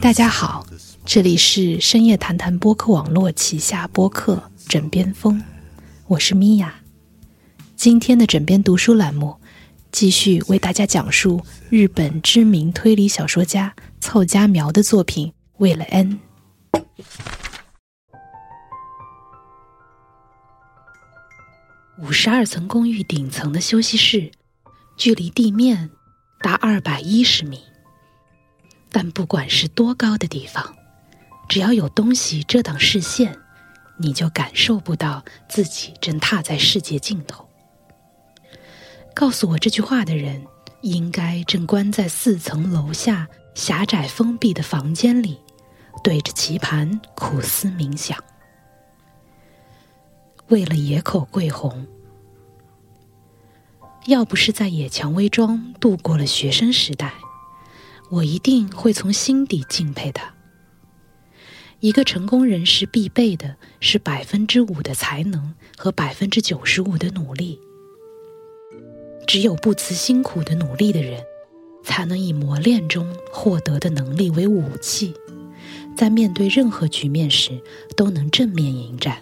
大家好，这里是深夜谈谈播客网络旗下播客《枕边风》，我是米娅。今天的枕边读书栏目，继续为大家讲述日本知名推理小说家凑佳苗的作品《为了 N》。五十二层公寓顶层的休息室，距离地面达二百一十米。但不管是多高的地方，只要有东西遮挡视线，你就感受不到自己正踏在世界尽头。告诉我这句话的人，应该正关在四层楼下狭窄封闭的房间里，对着棋盘苦思冥想。为了野口桂红，要不是在野蔷薇庄度过了学生时代，我一定会从心底敬佩他。一个成功人士必备的是百分之五的才能和百分之九十五的努力。只有不辞辛苦的努力的人，才能以磨练中获得的能力为武器，在面对任何局面时都能正面迎战。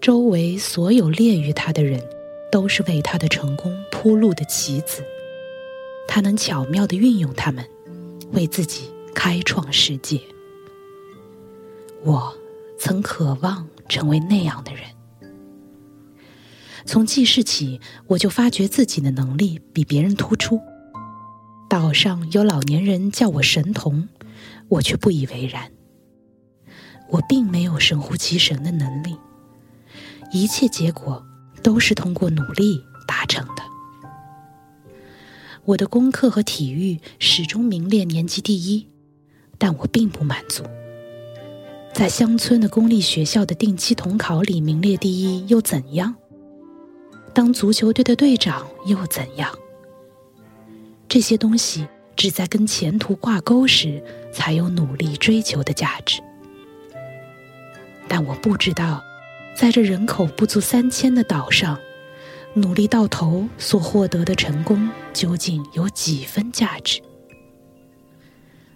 周围所有劣于他的人，都是为他的成功铺路的棋子。他能巧妙地运用他们，为自己开创世界。我曾渴望成为那样的人。从记事起，我就发觉自己的能力比别人突出。岛上有老年人叫我神童，我却不以为然。我并没有神乎其神的能力，一切结果都是通过努力达成的。我的功课和体育始终名列年级第一，但我并不满足。在乡村的公立学校的定期统考里名列第一又怎样？当足球队的队长又怎样？这些东西只在跟前途挂钩时才有努力追求的价值。但我不知道，在这人口不足三千的岛上，努力到头所获得的成功究竟有几分价值？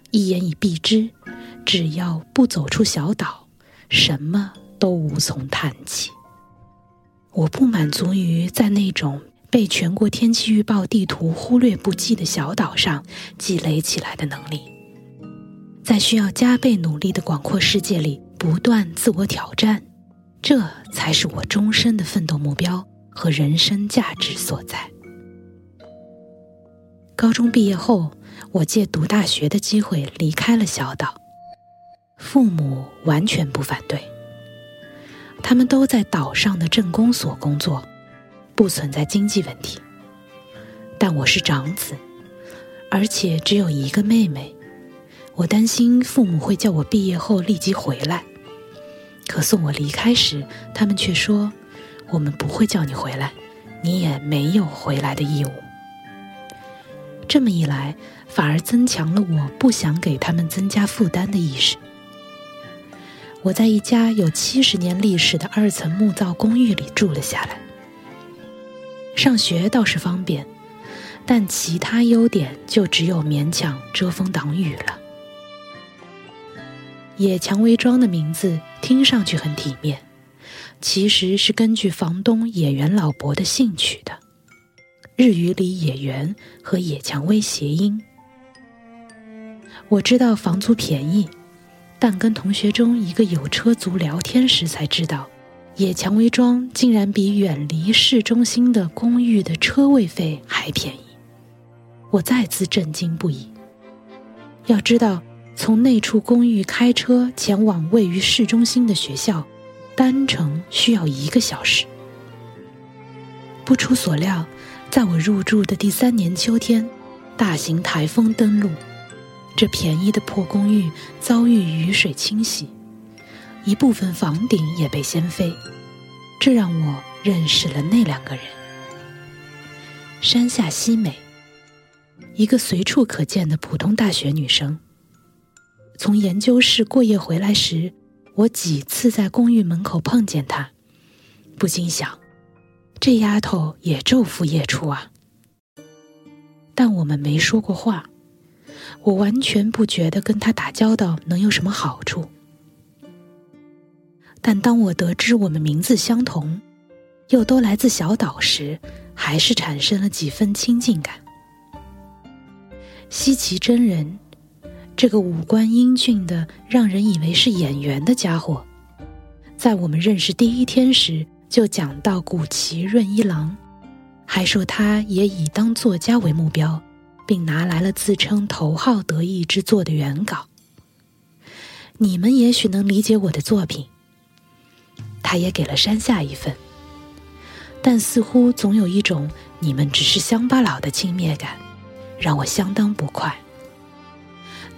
一言以蔽之，只要不走出小岛，什么都无从谈起。我不满足于在那种被全国天气预报地图忽略不计的小岛上积累起来的能力，在需要加倍努力的广阔世界里不断自我挑战，这才是我终身的奋斗目标和人生价值所在。高中毕业后，我借读大学的机会离开了小岛，父母完全不反对。他们都在岛上的镇公所工作，不存在经济问题。但我是长子，而且只有一个妹妹，我担心父母会叫我毕业后立即回来。可送我离开时，他们却说：“我们不会叫你回来，你也没有回来的义务。”这么一来，反而增强了我不想给他们增加负担的意识。我在一家有七十年历史的二层木造公寓里住了下来。上学倒是方便，但其他优点就只有勉强遮风挡雨了。野蔷薇庄的名字听上去很体面，其实是根据房东野原老伯的兴趣的。日语里“野原”和“野蔷薇”谐音。我知道房租便宜。但跟同学中一个有车族聊天时才知道，野蔷薇庄竟然比远离市中心的公寓的车位费还便宜，我再次震惊不已。要知道，从那处公寓开车前往位于市中心的学校，单程需要一个小时。不出所料，在我入住的第三年秋天，大型台风登陆。这便宜的破公寓遭遇雨水侵袭，一部分房顶也被掀飞，这让我认识了那两个人：山下希美，一个随处可见的普通大学女生。从研究室过夜回来时，我几次在公寓门口碰见她，不禁想，这丫头也昼伏夜出啊。但我们没说过话，我完全不觉得跟他打交道能有什么好处。但当我得知我们名字相同，又都来自小岛时，还是产生了几分亲近感。西岐真人，这个五官英俊的、让人以为是演员的家伙，在我们认识第一天时就讲到古奇润一郎，还说他也以当作家为目标，并拿来了自称头号得意之作的原稿。你们也许能理解我的作品。他也给了山下一份，但似乎总有一种你们只是乡巴佬的轻蔑感，让我相当不快。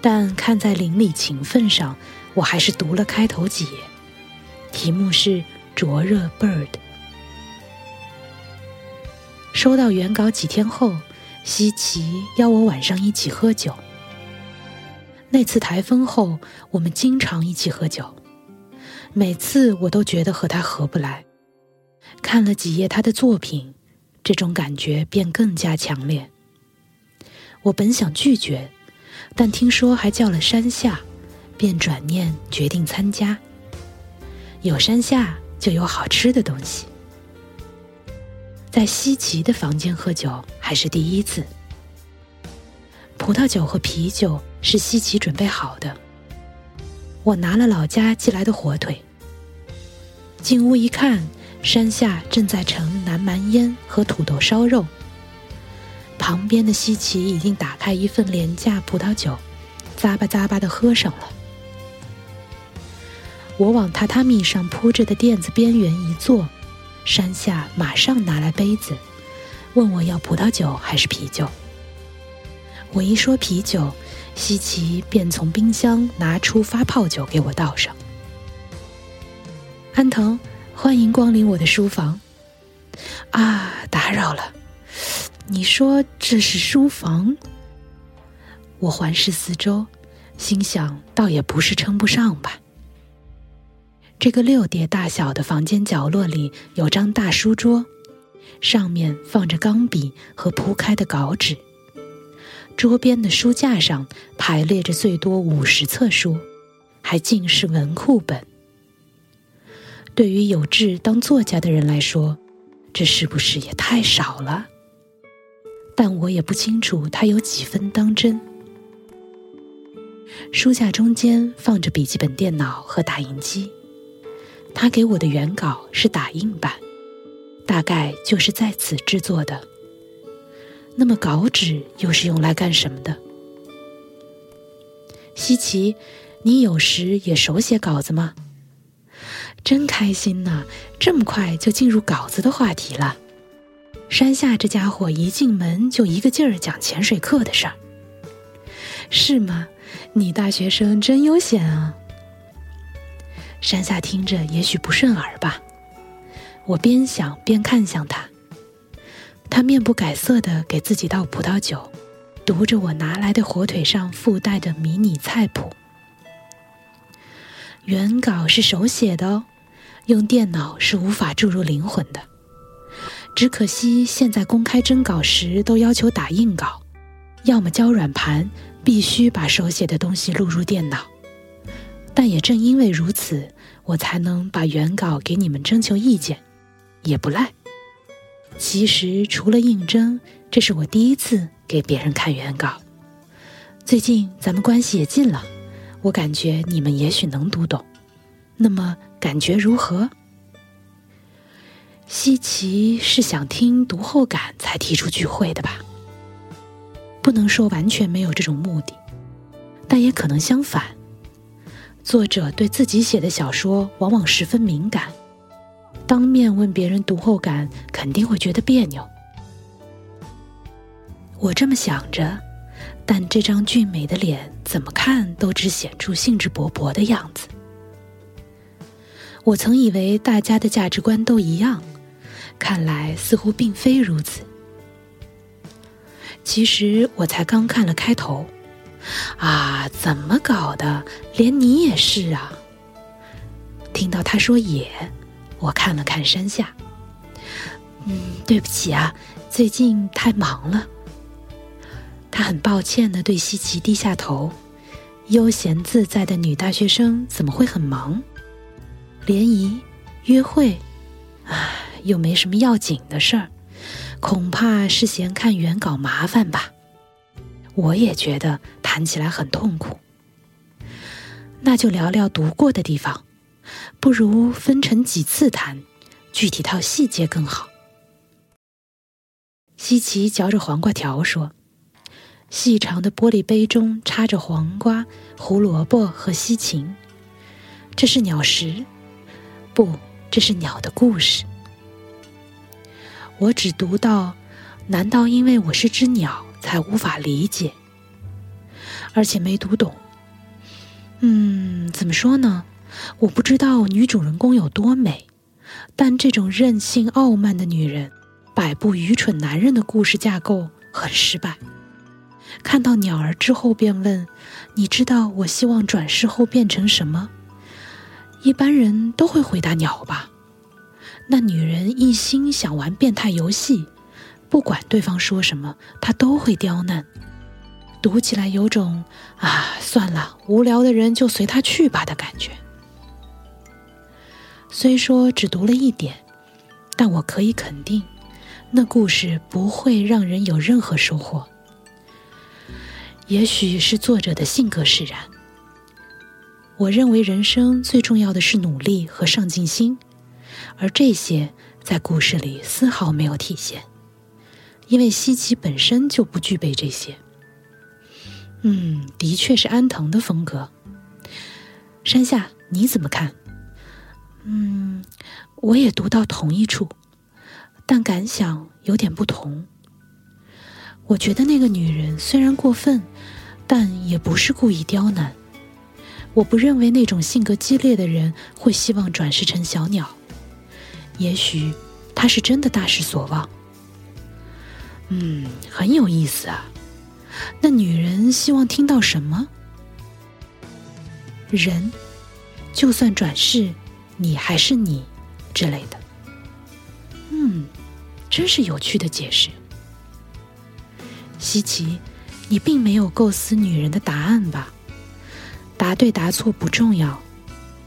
但看在邻里情分上，我还是读了开头几页，题目是《灼热 bird》。收到原稿几天后，西奇邀我晚上一起喝酒。那次台风后，我们经常一起喝酒。每次我都觉得和他合不来，看了几页他的作品，这种感觉便更加强烈。我本想拒绝，但听说还叫了山下，便转念决定参加。有山下就有好吃的东西。在西奇的房间喝酒还是第一次，葡萄酒和啤酒是西奇准备好的。我拿了老家寄来的火腿，进屋一看，山下正在盛南蛮烟和土豆烧肉。旁边的西奇已经打开一份廉价葡萄酒，咂巴咂巴的喝上了。我往榻榻米上铺着的垫子边缘一坐，山下马上拿来杯子，问我要葡萄酒还是啤酒。我一说啤酒。西奇便从冰箱拿出发泡酒给我倒上。安藤，欢迎光临我的书房。啊，打扰了。你说这是书房？我环视四周，心想，倒也不是称不上吧。这个六叠大小的房间角落里有张大书桌，上面放着钢笔和铺开的稿纸。桌边的书架上排列着最多五十册书，还尽是文库本。对于有志当作家的人来说，这是不是也太少了？但我也不清楚他有几分当真。书架中间放着笔记本电脑和打印机，他给我的原稿是打印版，大概就是在此制作的。那么稿纸又是用来干什么的？西奇，你有时也手写稿子吗？真开心呐！这么快就进入稿子的话题了。山下这家伙一进门就一个劲儿讲潜水课的事儿，是吗？你大学生真悠闲啊！山下听着也许不顺耳吧。我边想边看向他。他面不改色的给自己倒葡萄酒，读着我拿来的火腿上附带的迷你菜谱。原稿是手写的哦，用电脑是无法注入灵魂的。只可惜现在公开征稿时都要求打印稿，要么交软盘，必须把手写的东西录入电脑。但也正因为如此，我才能把原稿给你们征求意见，也不赖。其实，除了应征，这是我第一次给别人看原稿。最近咱们关系也近了，我感觉你们也许能读懂。那么感觉如何？西奇是想听读后感才提出聚会的吧？不能说完全没有这种目的，但也可能相反。作者对自己写的小说往往十分敏感。当面问别人读后感，肯定会觉得别扭。我这么想着，但这张俊美的脸怎么看都只显出兴致勃勃的样子。我曾以为大家的价值观都一样，看来似乎并非如此。其实我才刚看了开头，啊，怎么搞的？连你也是啊！听到他说“也”，我看了看山下。嗯，对不起啊，最近太忙了。他很抱歉的对西奇低下头。悠闲自在的女大学生怎么会很忙？联谊、约会，唉，又没什么要紧的事儿，恐怕是嫌看原稿麻烦吧。我也觉得谈起来很痛苦。那就聊聊读过的地方，不如分成几次谈，具体到细节更好。西奇嚼着黄瓜条说。细长的玻璃杯中插着黄瓜、胡萝卜和西芹，这是鸟食，不，这是鸟的故事。我只读到，难道因为我是只鸟才无法理解，而且没读懂？嗯，怎么说呢？我不知道女主人公有多美，但这种任性傲慢的女人，摆布愚蠢男人的故事架构很失败。看到鸟儿之后，便问：“你知道我希望转世后变成什么？”一般人都会回答鸟吧。那女人一心想玩变态游戏，不管对方说什么，他都会刁难。读起来有种啊，算了，无聊的人就随他去吧的感觉。虽说只读了一点，但我可以肯定，那故事不会让人有任何收获。也许是作者的性格使然。我认为人生最重要的是努力和上进心，而这些在故事里丝毫没有体现，因为西奇本身就不具备这些。嗯，的确是安藤的风格。山下，你怎么看？嗯，我也读到同一处，但感想有点不同。我觉得那个女人虽然过分，但也不是故意刁难。我不认为那种性格激烈的人会希望转世成小鸟。也许她是真的大失所望。嗯，很有意思啊。那女人希望听到什么？人，就算转世，你还是你之类的。嗯，真是有趣的解释。西奇，你并没有构思女人的答案吧？答对答错不重要，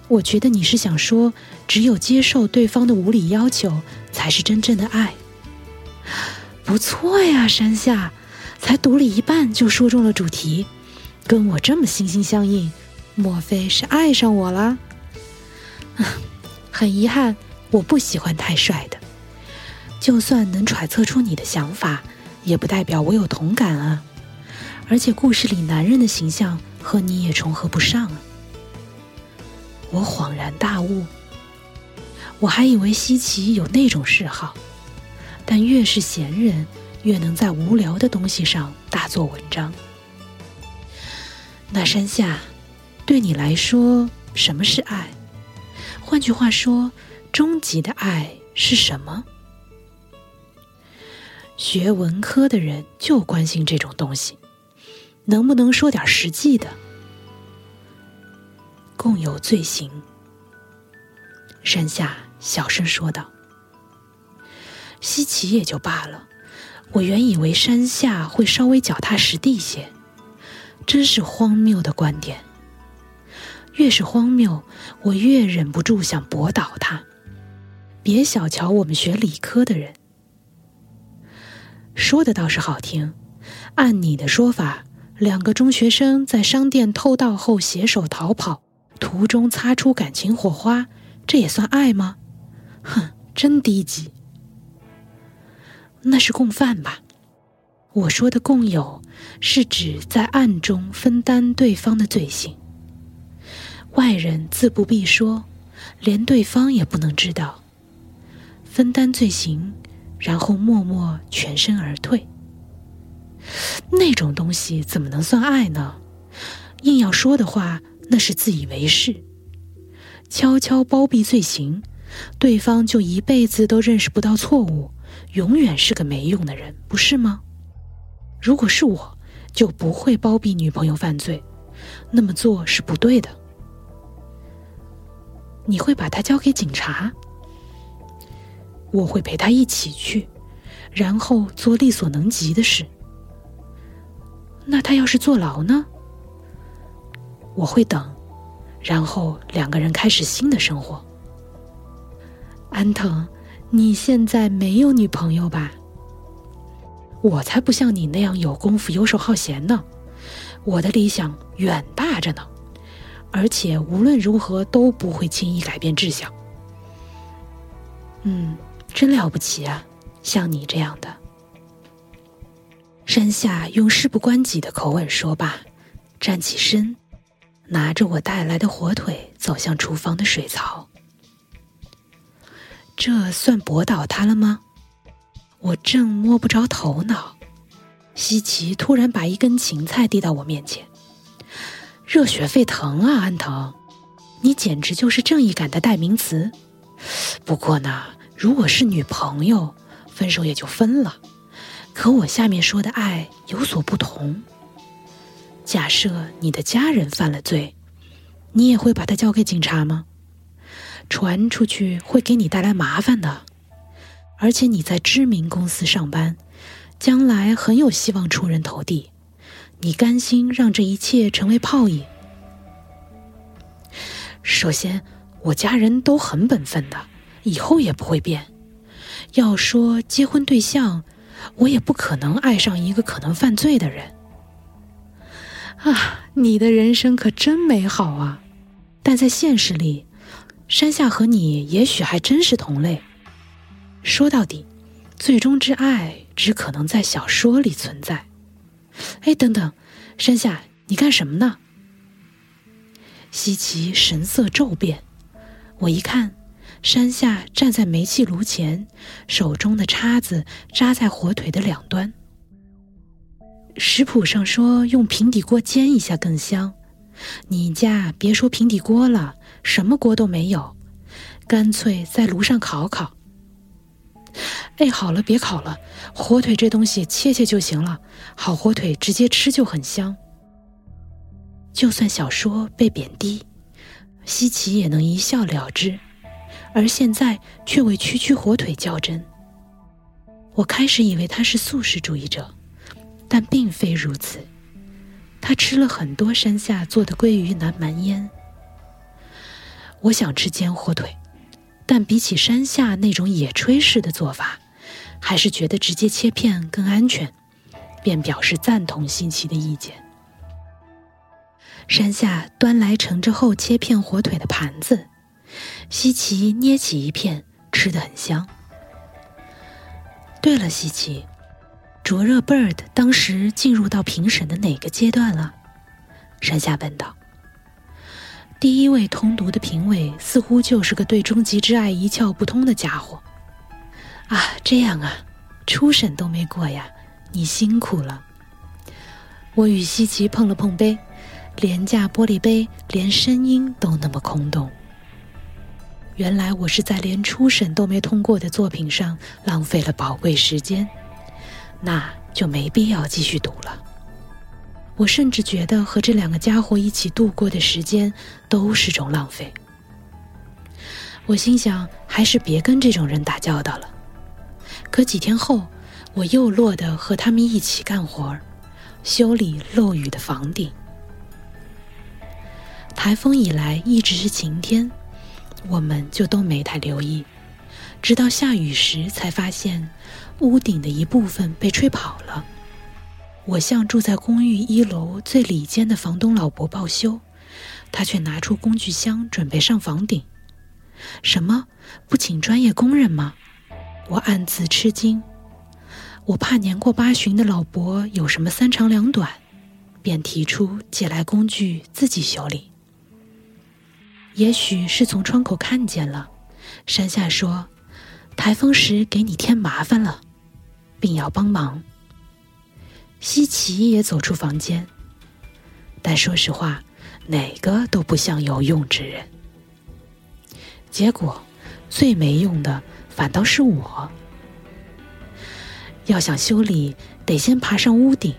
我觉得你是想说，只有接受对方的无理要求，才是真正的爱。不错呀，山下，才读了一半就说中了主题，跟我这么心心相印，莫非是爱上我了？很遗憾，我不喜欢太帅的，就算能揣测出你的想法。也不代表我有同感啊，而且故事里男人的形象和你也重合不上啊。我恍然大悟，我还以为西奇有那种嗜好，但越是闲人，越能在无聊的东西上大做文章。那山下，对你来说，什么是爱？换句话说，终极的爱是什么？学文科的人就关心这种东西，能不能说点实际的？共有罪行。山下小声说道：“稀奇也就罢了，我原以为山下会稍微脚踏实地些，真是荒谬的观点。越是荒谬，我越忍不住想驳倒他。别小瞧我们学理科的人。”说的倒是好听，按你的说法，两个中学生在商店偷盗后携手逃跑，途中擦出感情火花，这也算爱吗？哼，真低级。那是共犯吧？我说的共有，是指在暗中分担对方的罪行。外人自不必说，连对方也不能知道，分担罪行。然后默默全身而退，那种东西怎么能算爱呢？硬要说的话，那是自以为是。悄悄包庇罪行，对方就一辈子都认识不到错误，永远是个没用的人，不是吗？如果是我，就不会包庇女朋友犯罪，那么做是不对的。你会把他交给警察？我会陪他一起去，然后做力所能及的事。那他要是坐牢呢？我会等，然后两个人开始新的生活。安藤，你现在没有女朋友吧？我才不像你那样有功夫、游手好闲呢。我的理想远大着呢，而且无论如何都不会轻易改变志向。嗯，真了不起啊，像你这样的。山下用事不关己的口吻说罢，站起身。拿着我带来的火腿走向厨房的水槽，这算驳倒他了吗？我正摸不着头脑，西奇突然把一根芹菜递到我面前，热血沸腾啊，安藤，你简直就是正义感的代名词。不过呢，如果是女朋友，分手也就分了。可我下面说的爱有所不同。假设你的家人犯了罪，你也会把他交给警察吗？传出去会给你带来麻烦的，而且你在知名公司上班，将来很有希望出人头地。你甘心让这一切成为泡影？首先，我家人都很本分的，以后也不会变。要说结婚对象，我也不可能爱上一个可能犯罪的人。啊，你的人生可真美好啊！但在现实里，山下和你也许还真是同类。说到底，最终之爱只可能在小说里存在。哎，等等，山下，你干什么呢？西奇神色骤变，我一看，山下站在煤气炉前，手中的叉子扎在火腿的两端。食谱上说用平底锅煎一下更香，你家别说平底锅了，什么锅都没有，干脆在炉上烤烤。哎，好了，别烤了，火腿这东西切切就行了，好火腿直接吃就很香。就算小说被贬低，西奇也能一笑了之，而现在却为区区火腿较真。我开始以为他是素食主义者。但并非如此，他吃了很多山下做的鲑鱼南蛮腌。我想吃煎火腿，但比起山下那种野炊式的做法，还是觉得直接切片更安全，便表示赞同新奇的意见。山下端来盛着厚切片火腿的盘子，西奇捏起一片，吃得很香。对了，西奇。灼热 Bird 当时进入到评审的哪个阶段了？山下问道。第一位通读的评委似乎就是个对终极之爱一窍不通的家伙。啊，这样啊，初审都没过呀，你辛苦了。我与西奇碰了碰杯，廉价玻璃杯，连声音都那么空洞。原来我是在连初审都没通过的作品上浪费了宝贵时间。那就没必要继续读了。我甚至觉得和这两个家伙一起度过的时间都是种浪费。我心想，还是别跟这种人打交道了。可几天后，我又落得和他们一起干活，修理漏雨的房顶。台风以来一直是晴天，我们就都没太留意，直到下雨时才发现。屋顶的一部分被吹跑了，我向住在公寓一楼最里间的房东老伯报修，他却拿出工具箱准备上房顶。什么？不请专业工人吗？我暗自吃惊。我怕年过八旬的老伯有什么三长两短，便提出借来工具自己修理。也许是从窗口看见了，山下说：“台风时给你添麻烦了。”并要帮忙。西奇也走出房间，但说实话，哪个都不像有用之人。结果最没用的反倒是我。要想修理，得先爬上屋顶，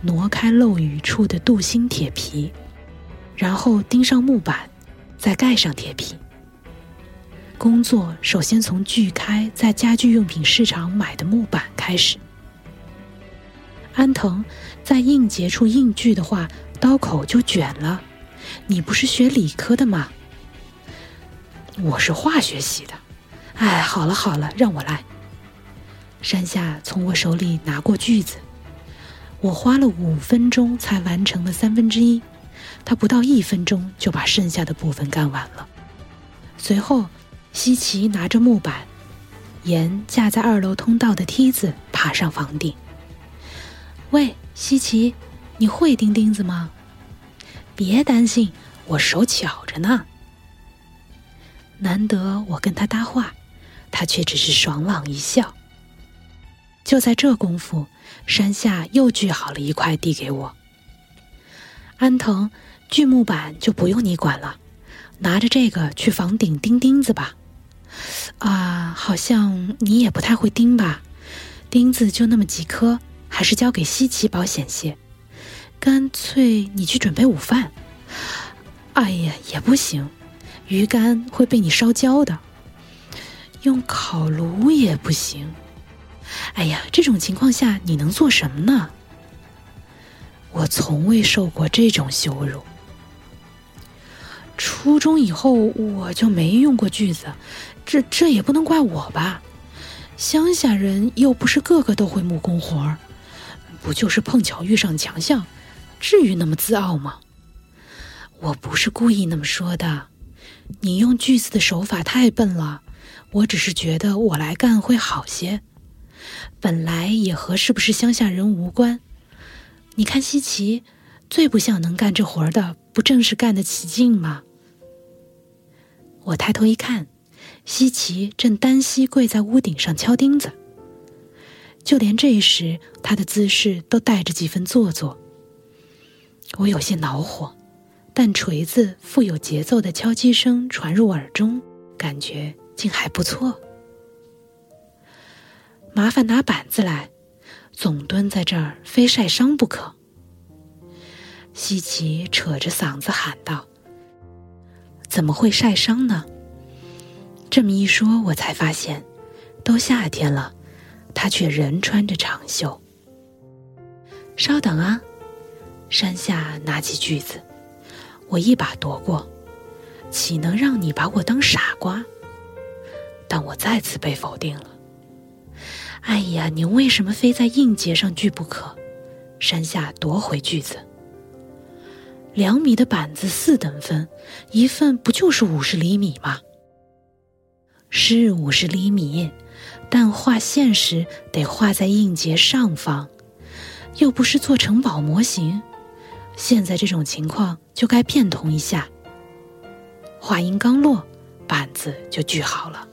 挪开漏雨处的镀锌铁皮，然后钉上木板，再盖上铁皮。工作首先从锯开在家居用品市场买的木板开始。安藤，在硬结处硬锯的话，刀口就卷了。你不是学理科的吗？我是化学系的。哎，好了好了，让我来。山下从我手里拿过锯子，我花了五分钟才完成了三分之一，他不到一分钟就把剩下的部分干完了。随后。西奇拿着木板，沿架在二楼通道的梯子爬上房顶。喂，西奇，你会钉钉子吗？别担心，我手巧着呢。难得我跟他搭话，他却只是爽朗一笑。就在这功夫，山下又锯好了一块递给我。安藤，锯木板就不用你管了，拿着这个去房顶钉钉子吧。啊，好像你也不太会钉吧？钉子就那么几颗，还是交给西奇保险些。干脆你去准备午饭。哎呀，也不行，鱼干会被你烧焦的。用烤炉也不行。哎呀，这种情况下你能做什么呢？我从未受过这种羞辱。初中以后我就没用过锯子。这这也不能怪我吧，乡下人又不是个个都会木工活儿，不就是碰巧遇上强项，至于那么自傲吗？我不是故意那么说的，你用锯子的手法太笨了，我只是觉得我来干会好些，本来也和是不是乡下人无关。你看西奇，最不像能干这活的，不正是干得起劲吗？我抬头一看。西奇正单膝跪在屋顶上敲钉子，就连这时他的姿势都带着几分做作。我有些恼火，但锤子富有节奏的敲击声传入耳中，感觉竟还不错。麻烦拿板子来，总蹲在这儿非晒伤不可。西奇扯着嗓子喊道：“怎么会晒伤呢？”这么一说，我才发现，都夏天了，他却仍穿着长袖。稍等啊，山下拿起锯子，我一把夺过，岂能让你把我当傻瓜？但我再次被否定了。哎呀，你为什么非在硬节上锯不可？山下夺回锯子。两米的板子四等分，一份不就是五十厘米吗？是五十厘米，但画线时得画在硬节上方，又不是做城堡模型。现在这种情况就该变通一下。话音刚落，板子就锯好了。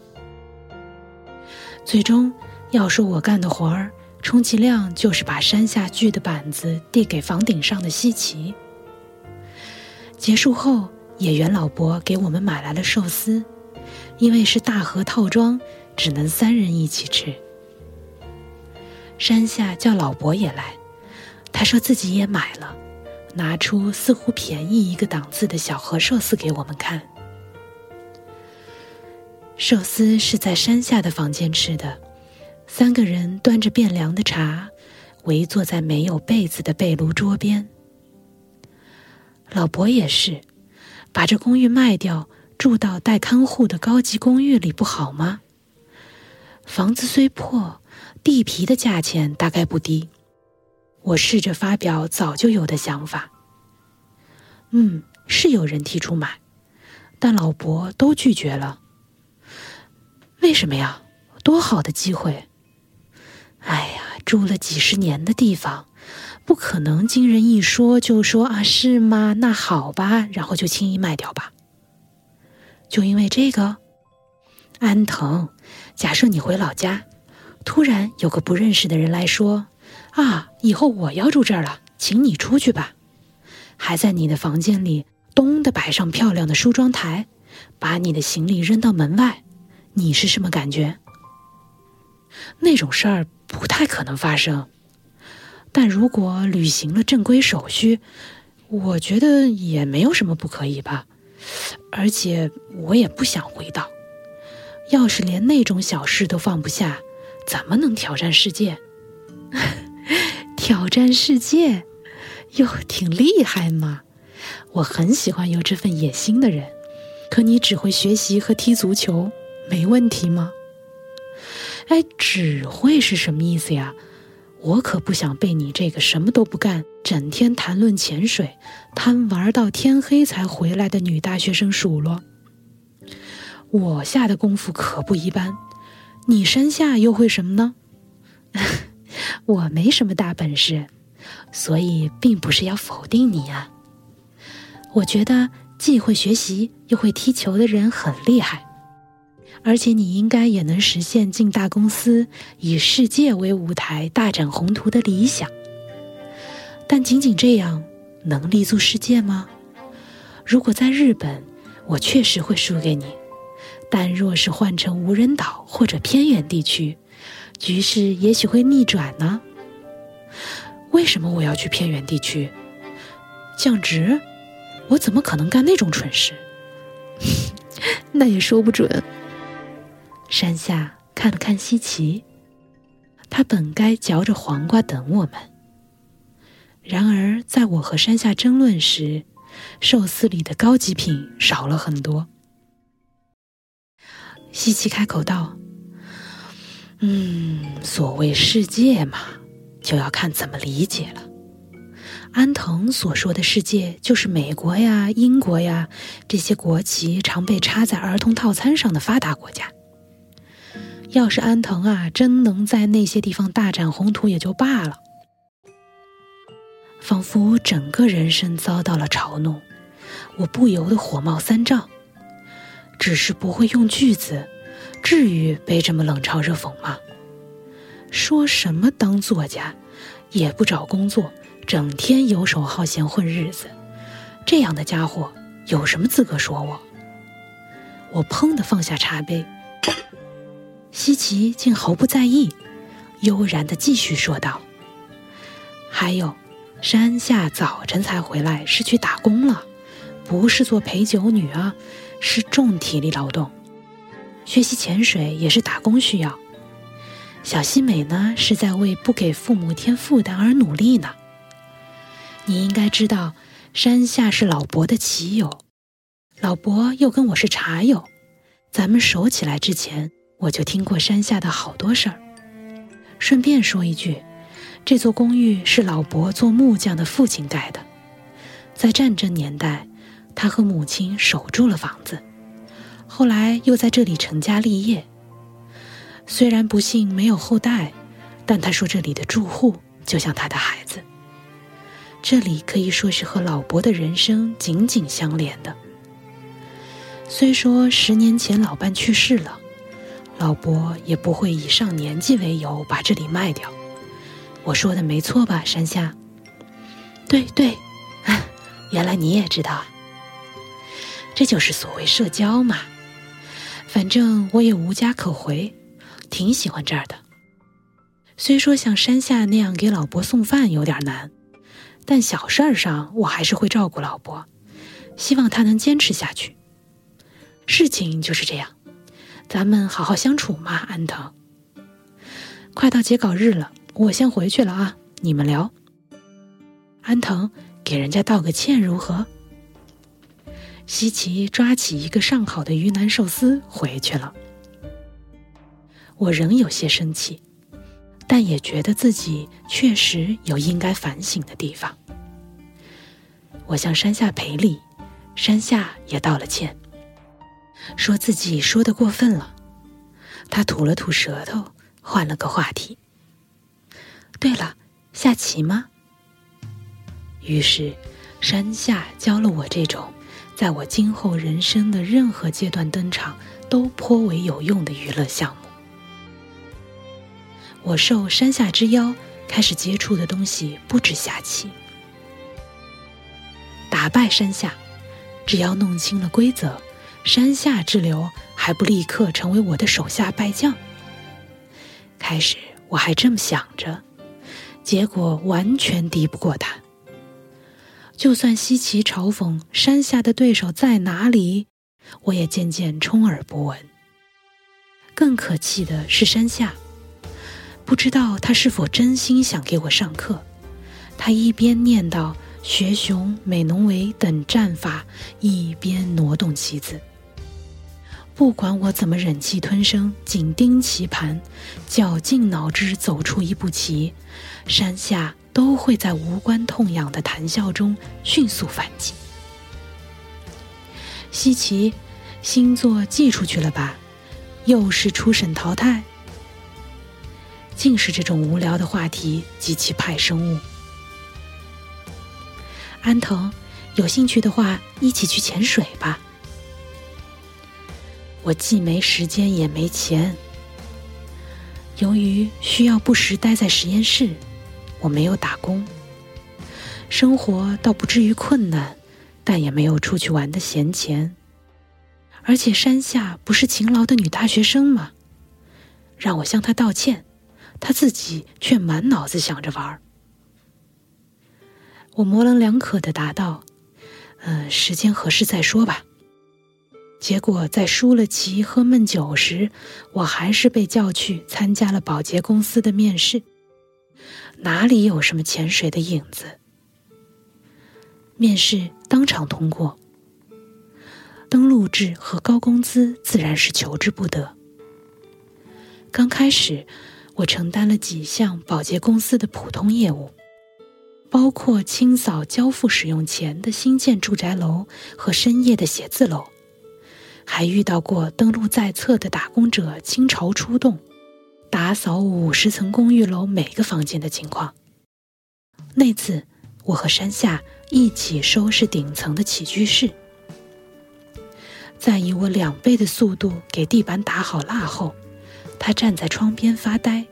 最终要说我干的活儿，充其量就是把山下锯的板子递给房顶上的西奇。结束后，野原老伯给我们买来了寿司。因为是大盒套装，只能三人一起吃。山下叫老伯也来，他说自己也买了，拿出似乎便宜一个档次的小盒寿司给我们看。寿司是在山下的房间吃的，三个人端着变凉的茶，围坐在没有被子的被炉桌边。老伯也是，把这公寓卖掉。住到带看护的高级公寓里不好吗？房子虽破，地皮的价钱大概不低。我试着发表早就有的想法。嗯，是有人提出买，但老伯都拒绝了。为什么呀？多好的机会！哎呀，住了几十年的地方，不可能经人一说就说啊，是吗？那好吧，然后就轻易卖掉吧。就因为这个，安藤，假设你回老家，突然有个不认识的人来说：“啊，以后我要住这儿了，请你出去吧。”还在你的房间里咚的摆上漂亮的梳妆台，把你的行李扔到门外，你是什么感觉？那种事儿不太可能发生，但如果履行了正规手续，我觉得也没有什么不可以吧。而且我也不想回到。要是连那种小事都放不下，怎么能挑战世界？挑战世界，哟，挺厉害嘛！我很喜欢有这份野心的人。可你只会学习和踢足球，没问题吗？哎，只会是什么意思呀？我可不想被你这个什么都不干、整天谈论潜水、贪玩到天黑才回来的女大学生数落。我下的功夫可不一般，你山下又会什么呢？我没什么大本事，所以并不是要否定你啊。我觉得既会学习又会踢球的人很厉害，而且你应该也能实现进大公司、以世界为舞台大展宏图的理想。但仅仅这样能立足世界吗？如果在日本，我确实会输给你；但若是换成无人岛或者偏远地区，局势也许会逆转呢。为什么我要去偏远地区？降职？我怎么可能干那种蠢事？那也说不准。山下看了看西奇，他本该嚼着黄瓜等我们。然而，在我和山下争论时，寿司里的高级品少了很多。西奇开口道。嗯，所谓世界嘛，就要看怎么理解了。安藤所说的世界，就是美国呀、英国呀这些国旗常被插在儿童套餐上的发达国家。要是安藤啊，真能在那些地方大展宏图也就罢了，仿佛整个人生遭到了嘲弄，我不由得火冒三丈。只是不会用句子。至于被这么冷嘲热讽吗？说什么当作家，也不找工作，整天游手好闲混日子，这样的家伙有什么资格说我？我砰的放下茶杯，西奇竟毫不在意，悠然的继续说道：“还有，山下早晨才回来，是去打工了，不是做陪酒女啊，是重体力劳动。”学习潜水也是打工需要。小西美呢，是在为不给父母添负担而努力呢。你应该知道，山下是老伯的棋友，老伯又跟我是茶友。咱们熟起来之前，我就听过山下的好多事儿。顺便说一句，这座公寓是老伯做木匠的父亲盖的，在战争年代，他和母亲守住了房子。后来又在这里成家立业。虽然不幸没有后代，但他说这里的住户就像他的孩子。这里可以说是和老伯的人生紧紧相连的。虽说十年前老伴去世了，老伯也不会以上年纪为由把这里卖掉。我说的没错吧，山下？对对，原来你也知道啊。这就是所谓社交嘛。反正我也无家可回，挺喜欢这儿的。虽说像山下那样给老伯送饭有点难，但小事儿上我还是会照顾老伯，希望他能坚持下去。事情就是这样，咱们好好相处嘛，安藤。快到截稿日了，我先回去了啊，你们聊。安藤，给人家道个歉如何？西奇抓起一个上好的鱼腩寿司回去了。我仍有些生气，但也觉得自己确实有应该反省的地方。我向山下赔礼，山下也道了歉，说自己说的过分了。他吐了吐舌头，换了个话题。对了，下棋吗？于是，山下教了我这种。在我今后人生的任何阶段登场都颇为有用的娱乐项目。我受山下之邀，开始接触的东西不止下棋。打败山下，只要弄清了规则，山下之流还不立刻成为我的手下败将？开始我还这么想着，结果完全敌不过他。就算西岐嘲讽山下的对手在哪里，我也渐渐充耳不闻。更可气的是山下，不知道他是否真心想给我上课。他一边念叨“学熊、美浓为”等战法，一边挪动棋子。不管我怎么忍气吞声，紧盯棋盘，绞尽脑汁走出一步棋，山下。都会在无关痛痒的谈笑中迅速反击。西奇，星座寄出去了吧？又是初审淘汰？尽是这种无聊的话题及其派生物。安藤，有兴趣的话，一起去潜水吧。我既没时间也没钱。由于需要不时待在实验室。我没有打工，生活倒不至于困难，但也没有出去玩的闲钱。而且山下不是勤劳的女大学生吗？让我向她道歉，她自己却满脑子想着玩。我模棱两可的答道：“嗯，时间合适再说吧。”结果在输了棋喝闷酒时，我还是被叫去参加了保洁公司的面试。哪里有什么潜水的影子？面试当场通过，登录制和高工资自然是求之不得。刚开始，我承担了几项保洁公司的普通业务，包括清扫交付使用前的新建住宅楼和深夜的写字楼，还遇到过登录在册的打工者倾巢出动。打扫五十层公寓楼每个房间的情况。那次，我和山下一起收拾顶层的起居室，在以我两倍的速度给地板打好蜡后，他站在窗边发呆。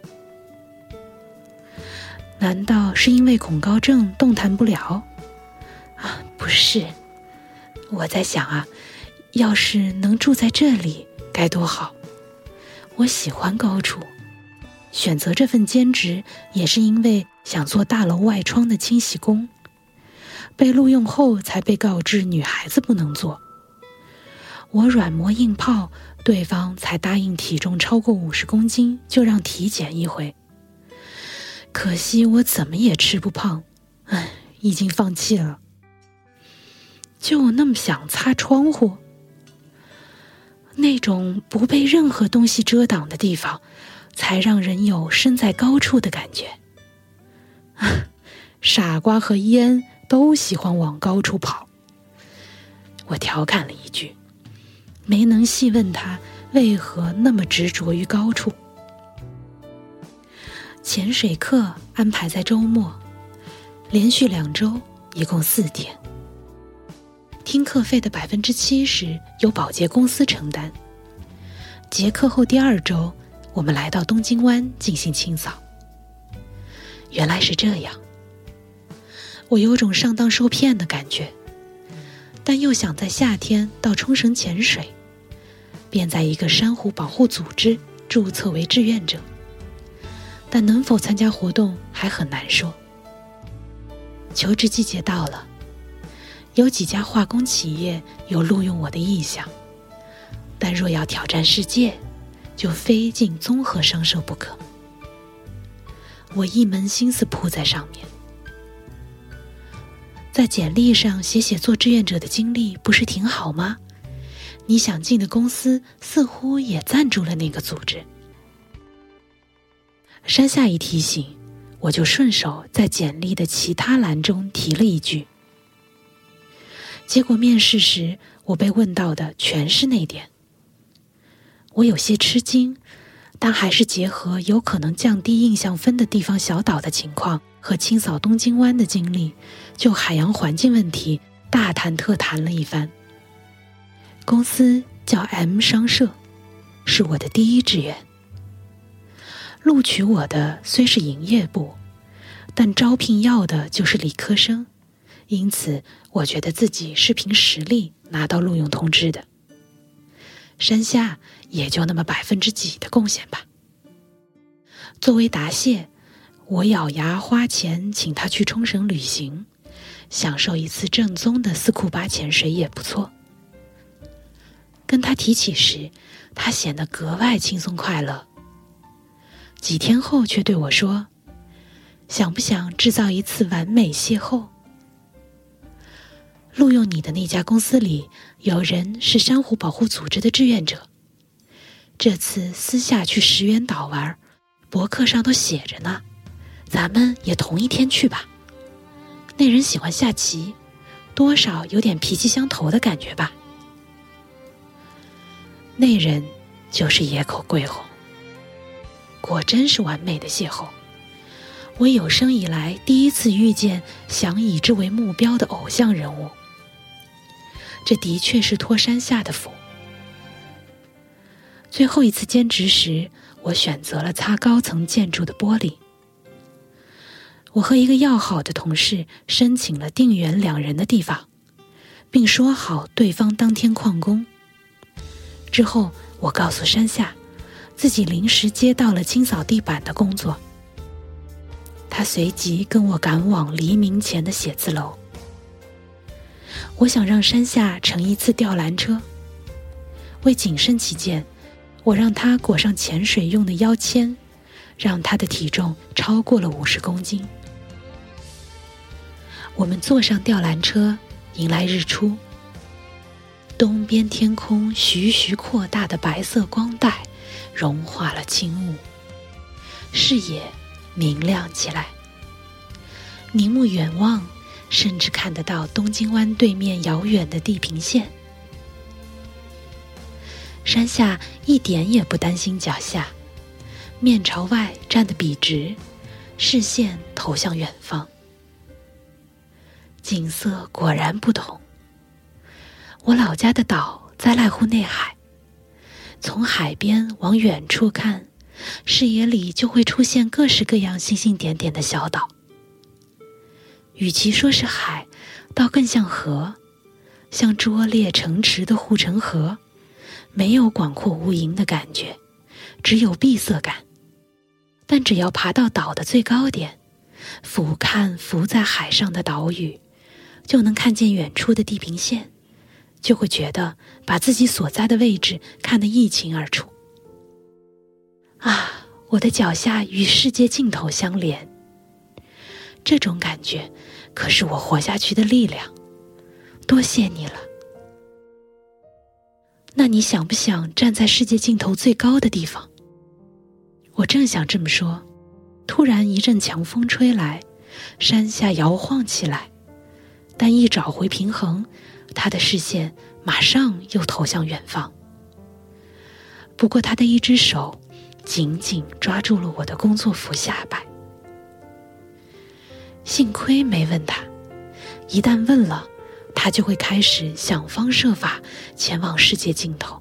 难道是因为恐高症动弹不了？啊，不是，我在想啊，要是能住在这里该多好！我喜欢高处。选择这份兼职也是因为想做大楼外窗的清洗工，被录用后才被告知女孩子不能做。我软磨硬泡，对方才答应体重超过五十公斤就让体检一回。可惜我怎么也吃不胖，唉，已经放弃了。就那么想擦窗户，那种不被任何东西遮挡的地方。才让人有身在高处的感觉。傻瓜和烟都喜欢往高处跑。我调侃了一句，没能细问他为何那么执着于高处。潜水课安排在周末，连续两周，一共四天。听课费的百分之七十由保洁公司承担。结课后第二周。我们来到东京湾进行清扫。原来是这样，我有种上当受骗的感觉，但又想在夏天到冲绳潜水，便在一个珊瑚保护组织注册为志愿者。但能否参加活动还很难说。求职季节到了，有几家化工企业有录用我的意向，但若要挑战世界。就非进综合商社不可。我一门心思扑在上面，在简历上写写做志愿者的经历，不是挺好吗？你想进的公司似乎也赞助了那个组织。山下一提醒，我就顺手在简历的其他栏中提了一句。结果面试时，我被问到的全是那点。我有些吃惊，但还是结合有可能降低印象分的地方小岛的情况和清扫东京湾的经历，就海洋环境问题大谈特谈了一番。公司叫 M 商社，是我的第一志愿。录取我的虽是营业部，但招聘要的就是理科生，因此我觉得自己是凭实力拿到录用通知的。山下也就那么百分之几的贡献吧。作为答谢，我咬牙花钱请他去冲绳旅行，享受一次正宗的斯库巴潜水也不错。跟他提起时，他显得格外轻松快乐。几天后，却对我说：“想不想制造一次完美邂逅？录用你的那家公司里有人是珊瑚保护组织的志愿者，这次私下去石原岛玩，博客上都写着呢。咱们也同一天去吧。那人喜欢下棋，多少有点脾气相投的感觉吧。”那人就是野口贵弘，果真是完美的邂逅。我有生以来第一次遇见想以之为目标的偶像人物，这的确是托山下的福。最后一次兼职时，我选择了擦高层建筑的玻璃。我和一个要好的同事申请了定员两人的地方，并说好对方当天旷工。之后，我告诉山下，自己临时接到了清扫地板的工作。他随即跟我赶往黎明前的写字楼。我想让山下乘一次吊篮车。为谨慎起见，我让他裹上潜水用的腰签，让他的体重超过了五十公斤。我们坐上吊篮车，迎来日出。东边天空徐徐扩大的白色光带，融化了轻雾，视野明亮起来。凝目远望，甚至看得到东京湾对面遥远的地平线。山下一点也不担心脚下，面朝外站得笔直，视线投向远方。景色果然不同。我老家的岛在濑户内海，从海边往远处看，视野里就会出现各式各样星星点点的小岛。与其说是海，倒更像河，像拙劣城池的护城河，没有广阔无垠的感觉，只有闭塞感。但只要爬到岛的最高点，俯瞰浮在海上的岛屿，就能看见远处的地平线。就会觉得把自己所在的位置看得一清二楚。啊，我的脚下与世界尽头相连，这种感觉可是我活下去的力量。多谢你了。那你想不想站在世界尽头最高的地方？我正想这么说，突然一阵强风吹来，山下摇晃起来，但一找回平衡。他的视线马上又投向远方，不过他的一只手紧紧抓住了我的工作服下摆。幸亏没问他，一旦问了，他就会开始想方设法前往世界尽头。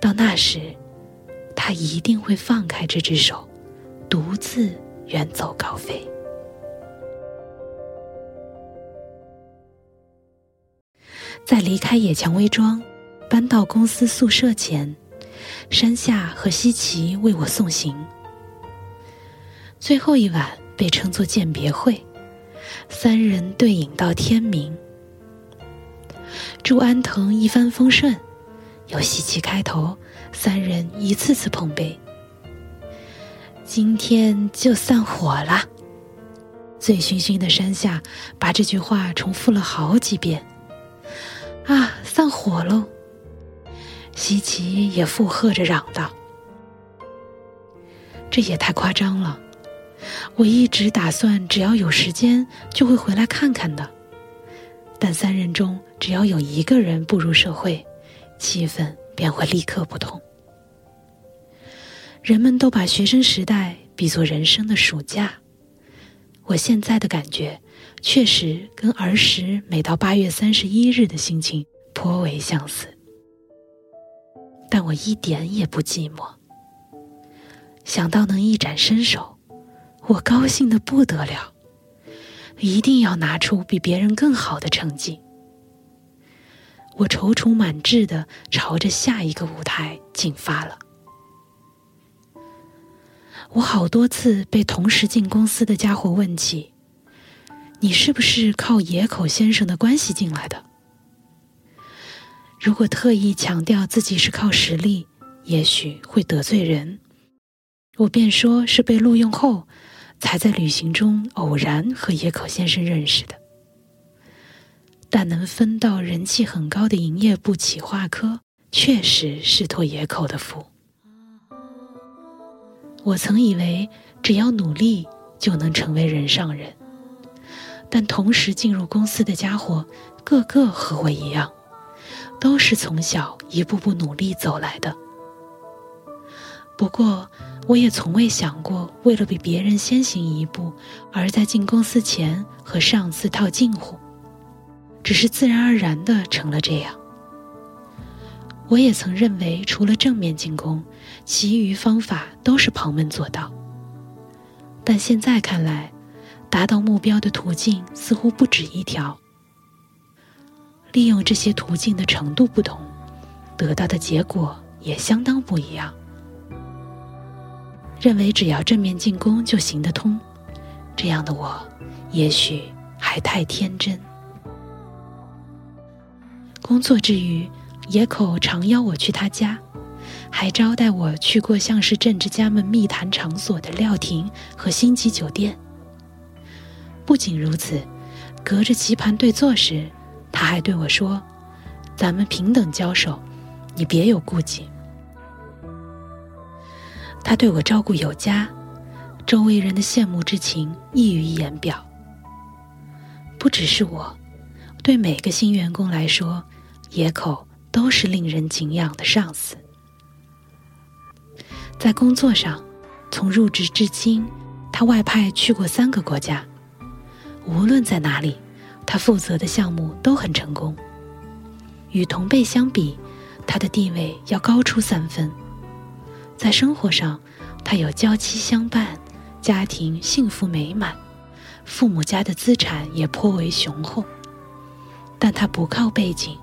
到那时，他一定会放开这只手，独自远走高飞。在离开野蔷薇庄，搬到公司宿舍前，山下和西奇为我送行。最后一晚被称作饯别会，三人对饮到天明。祝安藤一帆风顺，由西奇开头，三人一次次碰杯。今天就散伙了。醉醺醺的山下把这句话重复了好几遍。啊，散伙喽！西奇也附和着嚷道：“这也太夸张了！我一直打算只要有时间就会回来看看的。但三人中只要有一个人步入社会，气氛便会立刻不同。人们都把学生时代比作人生的暑假，我现在的感觉。”确实跟儿时每到八月三十一日的心情颇为相似，但我一点也不寂寞。想到能一展身手，我高兴的不得了，一定要拿出比别人更好的成绩。我踌躇满志的朝着下一个舞台进发了。我好多次被同时进公司的家伙问起：“你是不是靠野口先生的关系进来的？”如果特意强调自己是靠实力，也许会得罪人，我便说是被录用后，才在旅行中偶然和野口先生认识的。但能分到人气很高的营业部企划科，确实是托野口的福。我曾以为只要努力就能成为人上人，但同时进入公司的家伙，个个和我一样，都是从小一步步努力走来的。不过，我也从未想过为了比别人先行一步，而在进公司前和上司套近乎。只是自然而然的成了这样。我也曾认为，除了正面进攻，其余方法都是旁门左道。但现在看来，达到目标的途径似乎不止一条。利用这些途径的程度不同，得到的结果也相当不一样。认为只要正面进攻就行得通，这样的我，也许还太天真。工作之余，野口常邀我去他家，还招待我去过像是政治家们密谈场所的料亭和星级酒店。不仅如此，隔着棋盘对坐时，他还对我说：“咱们平等交手，你别有顾忌。”他对我照顾有加，周围人的羡慕之情溢于言表。不只是我，对每个新员工来说。野口都是令人敬仰的上司，在工作上，从入职至今，他外派去过三个国家，无论在哪里，他负责的项目都很成功。与同辈相比，他的地位要高出三分。在生活上，他有娇妻相伴，家庭幸福美满，父母家的资产也颇为雄厚，但他不靠背景。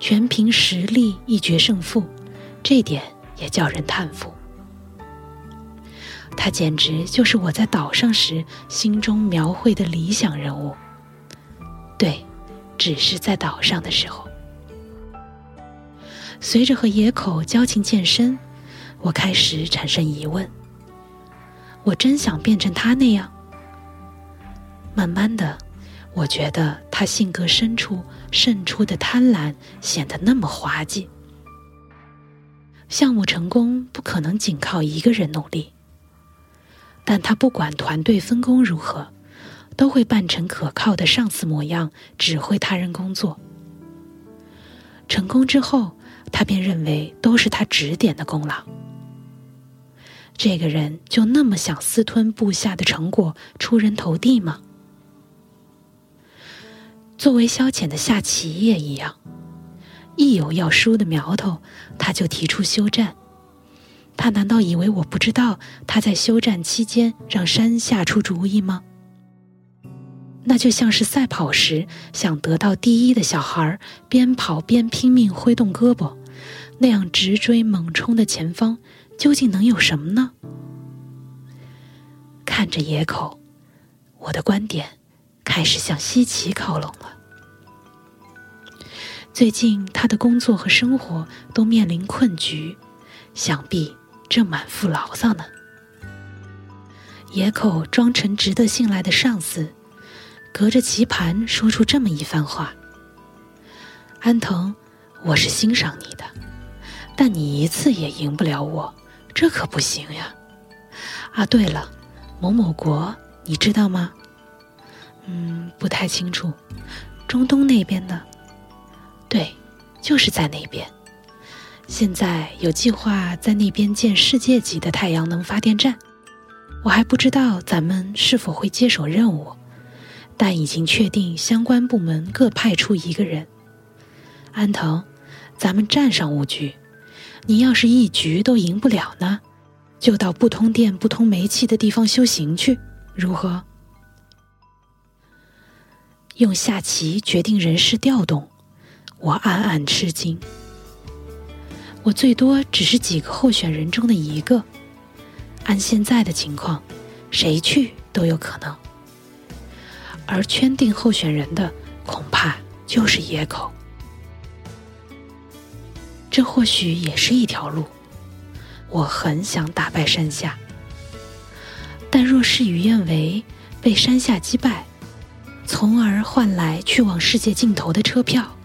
全凭实力一决胜负，这点也叫人叹服。他简直就是我在岛上时心中描绘的理想人物。对，只是在岛上的时候。随着和野口交情渐深，我开始产生疑问：我真想变成他那样？慢慢的。我觉得他性格深处渗出的贪婪显得那么滑稽。项目成功不可能仅靠一个人努力，但他不管团队分工如何，都会扮成可靠的上司模样，指挥他人工作。成功之后，他便认为都是他指点的功劳。这个人就那么想私吞部下的成果，出人头地吗？作为消遣的下棋也一样，一有要输的苗头，他就提出休战。他难道以为我不知道他在休战期间让山下出主意吗？那就像是赛跑时想得到第一的小孩边跑边拼命挥动胳膊，那样直追猛冲的前方，究竟能有什么呢？看着野口，我的观点。开始向西岐靠拢了。最近他的工作和生活都面临困局，想必正满腹牢骚呢。野口装成值得信赖的上司，隔着棋盘说出这么一番话：“安藤，我是欣赏你的，但你一次也赢不了我，这可不行呀。啊，对了，某某国，你知道吗？”嗯，不太清楚。中东那边的，对，就是在那边。现在有计划在那边建世界级的太阳能发电站。我还不知道咱们是否会接手任务，但已经确定相关部门各派出一个人。安藤，咱们站上五局，你要是一局都赢不了呢，就到不通电、不通煤气的地方修行去，如何？用下棋决定人事调动，我暗暗吃惊。我最多只是几个候选人中的一个，按现在的情况，谁去都有可能。而圈定候选人的，恐怕就是野口。这或许也是一条路。我很想打败山下，但若事与愿违，被山下击败，从而换来去往世界尽头的车票，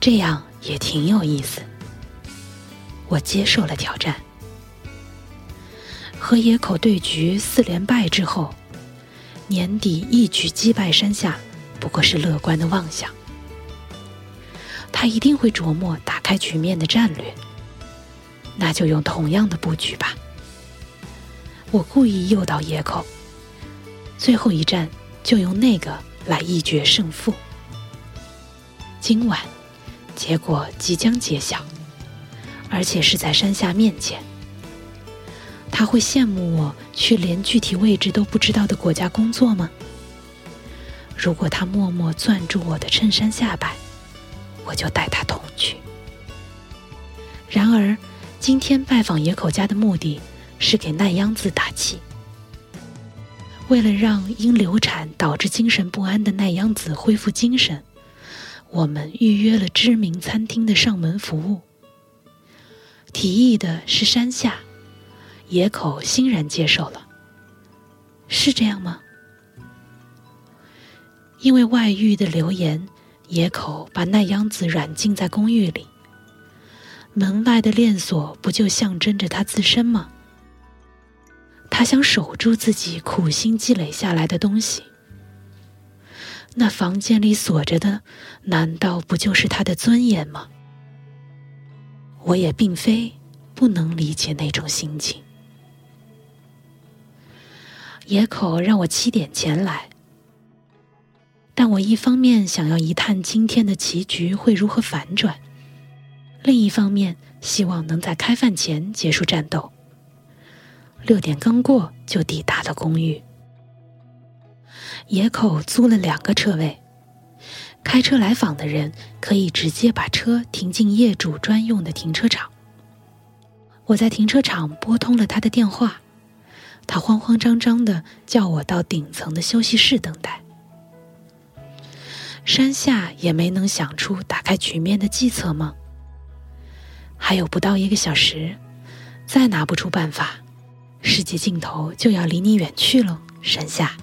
这样也挺有意思。我接受了挑战。和野口对局四连败之后，年底一举击败山下，不过是乐观的妄想。他一定会琢磨打开局面的战略，那就用同样的布局吧。我故意诱导野口，最后一战就用那个来一决胜负。今晚，结果即将揭晓。而且是在山下面前，他会羡慕我去连具体位置都不知道的国家工作吗？如果他默默攥住我的衬衫下摆，我就带他。然而，今天拜访野口家的目的是给奈央子打气。为了让因流产导致精神不安的奈央子恢复精神，我们预约了知名餐厅的上门服务。提议的是山下，野口欣然接受了。是这样吗？因为外遇的流言，野口把奈央子软禁在公寓里。门外的链锁不就象征着他自身吗？他想守住自己苦心积累下来的东西。那房间里锁着的，难道不就是他的尊严吗？我也并非不能理解那种心情。野口让我七点前来，但我一方面想要一探今天的棋局会如何反转，另一方面希望能在开饭前结束战斗。六点刚过就抵达了公寓，野口租了两个车位。开车来访的人可以直接把车停进业主专用的停车场。我在停车场拨通了他的电话，他慌慌张张的叫我到顶层的休息室等待。山下也没能想出打开局面的计策吗？还有不到一个小时，再拿不出办法，世界尽头就要离你远去了，山下。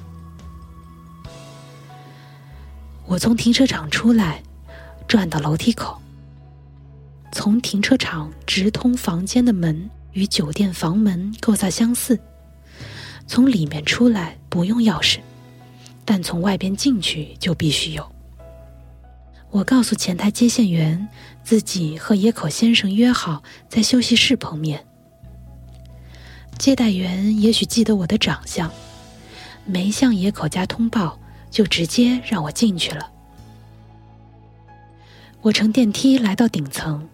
我从停车场出来，转到楼梯口。从停车场直通房间的门与酒店房门构造相似，从里面出来不用钥匙，但从外边进去就必须有。我告诉前台接线员，自己和野口先生约好在休息室碰面。接待员也许记得我的长相，没向野口家通报。就直接让我进去了。我乘电梯来到顶层，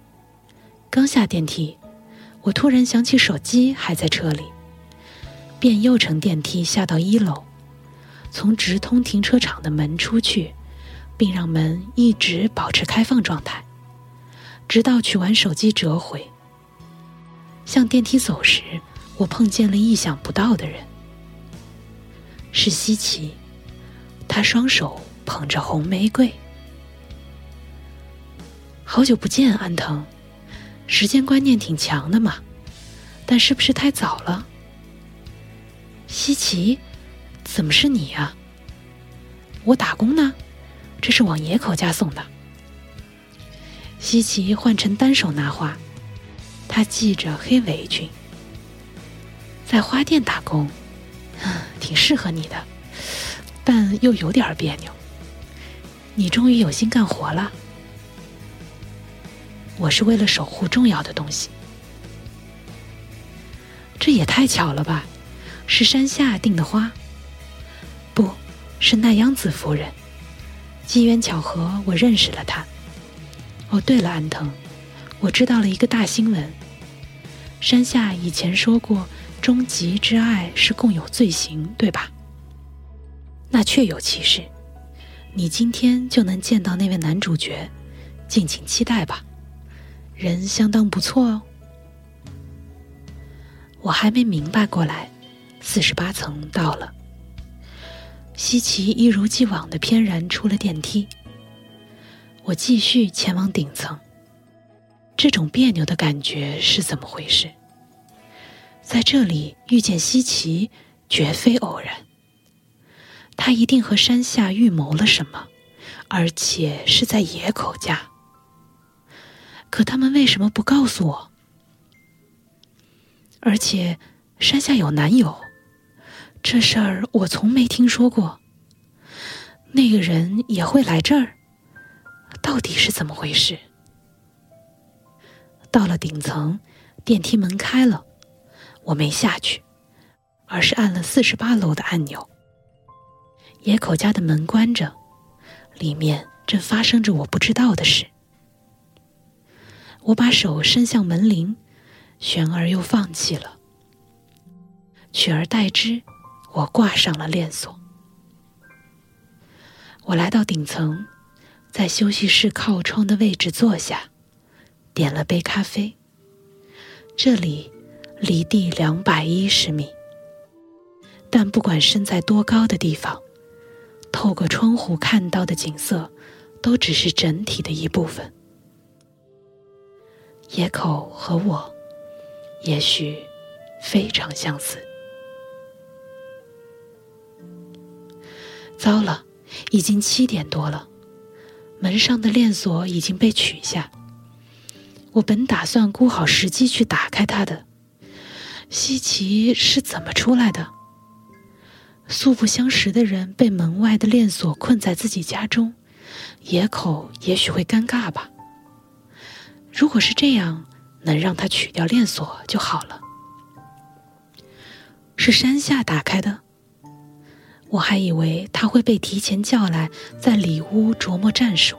刚下电梯，我突然想起手机还在车里，便又乘电梯下到一楼，从直通停车场的门出去，并让门一直保持开放状态，直到取完手机折回。向电梯走时，我碰见了意想不到的人，是西奇。他双手捧着红玫瑰。好久不见，安藤，时间观念挺强的嘛，但是不是太早了？西奇，怎么是你呀？我打工呢，这是往野口家送的。西奇换成单手拿花，他系着黑围裙，在花店打工，挺适合你的。但又有点别扭。你终于有心干活了。我是为了守护重要的东西。这也太巧了吧？是山下订的花？不是奈央子夫人。机缘巧合，我认识了他。哦，对了，安藤，我知道了一个大新闻。山下以前说过，终极之爱是共有罪行，对吧？那确有其事，你今天就能见到那位男主角，敬请期待吧，人相当不错哦。我还没明白过来，四十八层到了。西奇一如既往的翩然出了电梯，我继续前往顶层。这种别扭的感觉是怎么回事？在这里遇见西奇，绝非偶然。他一定和山下预谋了什么，而且是在野口家。可他们为什么不告诉我？而且山下有男友，这事儿我从没听说过。那个人也会来这儿，到底是怎么回事？到了顶层，电梯门开了，我没下去，而是按了四十八楼的按钮。野口家的门关着，里面正发生着我不知道的事。我把手伸向门铃，旋而又放弃了，取而代之，我挂上了链锁。我来到顶层，在休息室靠窗的位置坐下。点了杯咖啡。这里离地两百一十米，但不管身在多高的地方，透过窗户看到的景色，都只是整体的一部分。野口和我，也许非常相似。糟了，已经七点多了，门上的链锁已经被取下。我本打算估好时机去打开它的。西奇是怎么出来的？素不相识的人被门外的链锁困在自己家中，野口也许会尴尬吧。如果是这样，能让他取掉链锁就好了。是山下打开的，我还以为他会被提前叫来，在里屋琢磨战术。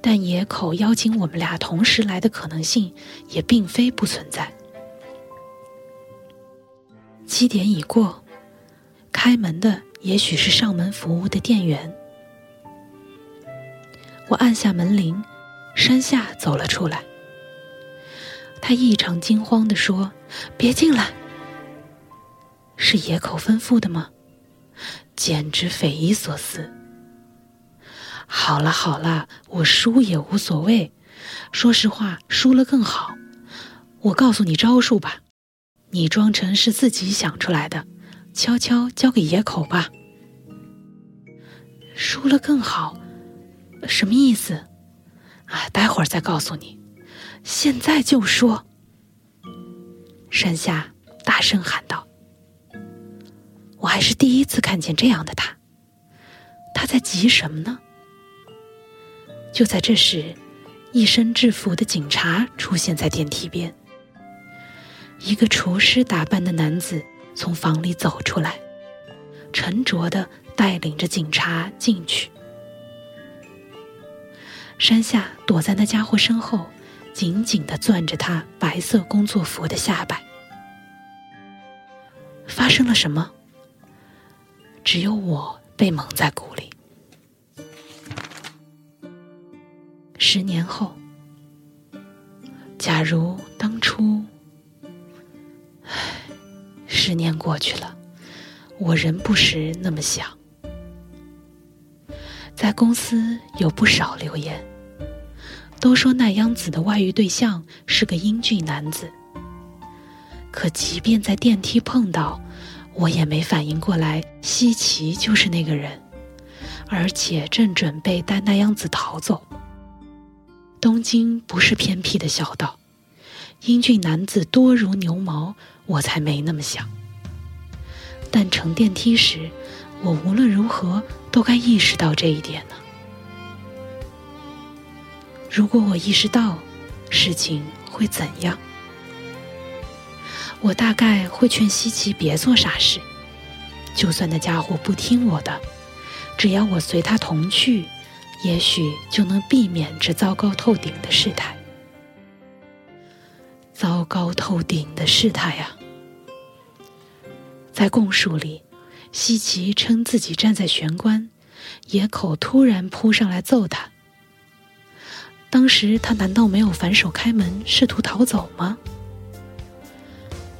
但野口邀请我们俩同时来的可能性也并非不存在。七点已过，开门的也许是上门服务的店员。我按下门铃，山下走了出来。他异常惊慌地说：“别进来。”是野口吩咐的吗？简直匪夷所思。好了好了，我输也无所谓。说实话，输了更好。我告诉你招数吧，你装成是自己想出来的，悄悄交给野口吧。输了更好，什么意思？啊，待会儿再告诉你。现在就说。山下大声喊道：“我还是第一次看见这样的他。他在急什么呢？”就在这时，一身制服的警察出现在电梯边。一个厨师打扮的男子从房里走出来，沉着的带领着警察进去。山下躲在那家伙身后，紧紧的攥着他白色工作服的下摆。发生了什么？只有我被蒙在鼓里。十年后，假如当初，唉，十年过去了，我仍不时那么想。在公司有不少留言，都说奈央子的外遇对象是个英俊男子。可即便在电梯碰到，我也没反应过来，西奇就是那个人，而且正准备带奈央子逃走。东京不是偏僻的小岛，英俊男子多如牛毛，我才没那么想。但乘电梯时，我无论如何都该意识到这一点呢。如果我意识到，事情会怎样？我大概会劝西奇别做傻事，就算那家伙不听我的，只要我随他同去。也许就能避免这糟糕透顶的事态。糟糕透顶的事态呀！在供述里，西奇称自己站在玄关，野口突然扑上来揍他。当时他难道没有反手开门，试图逃走吗？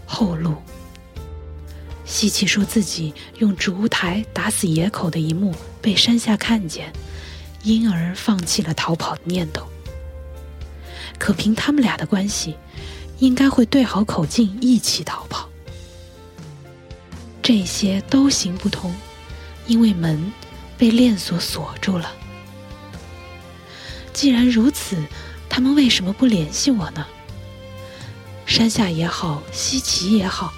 后路，西奇说自己用烛台打死野口的一幕被山下看见，因而放弃了逃跑的念头。可凭他们俩的关系，应该会对好口径一起逃跑。这些都行不通，因为门被链锁锁住了。既然如此，他们为什么不联系我呢？山下也好，西岐也好，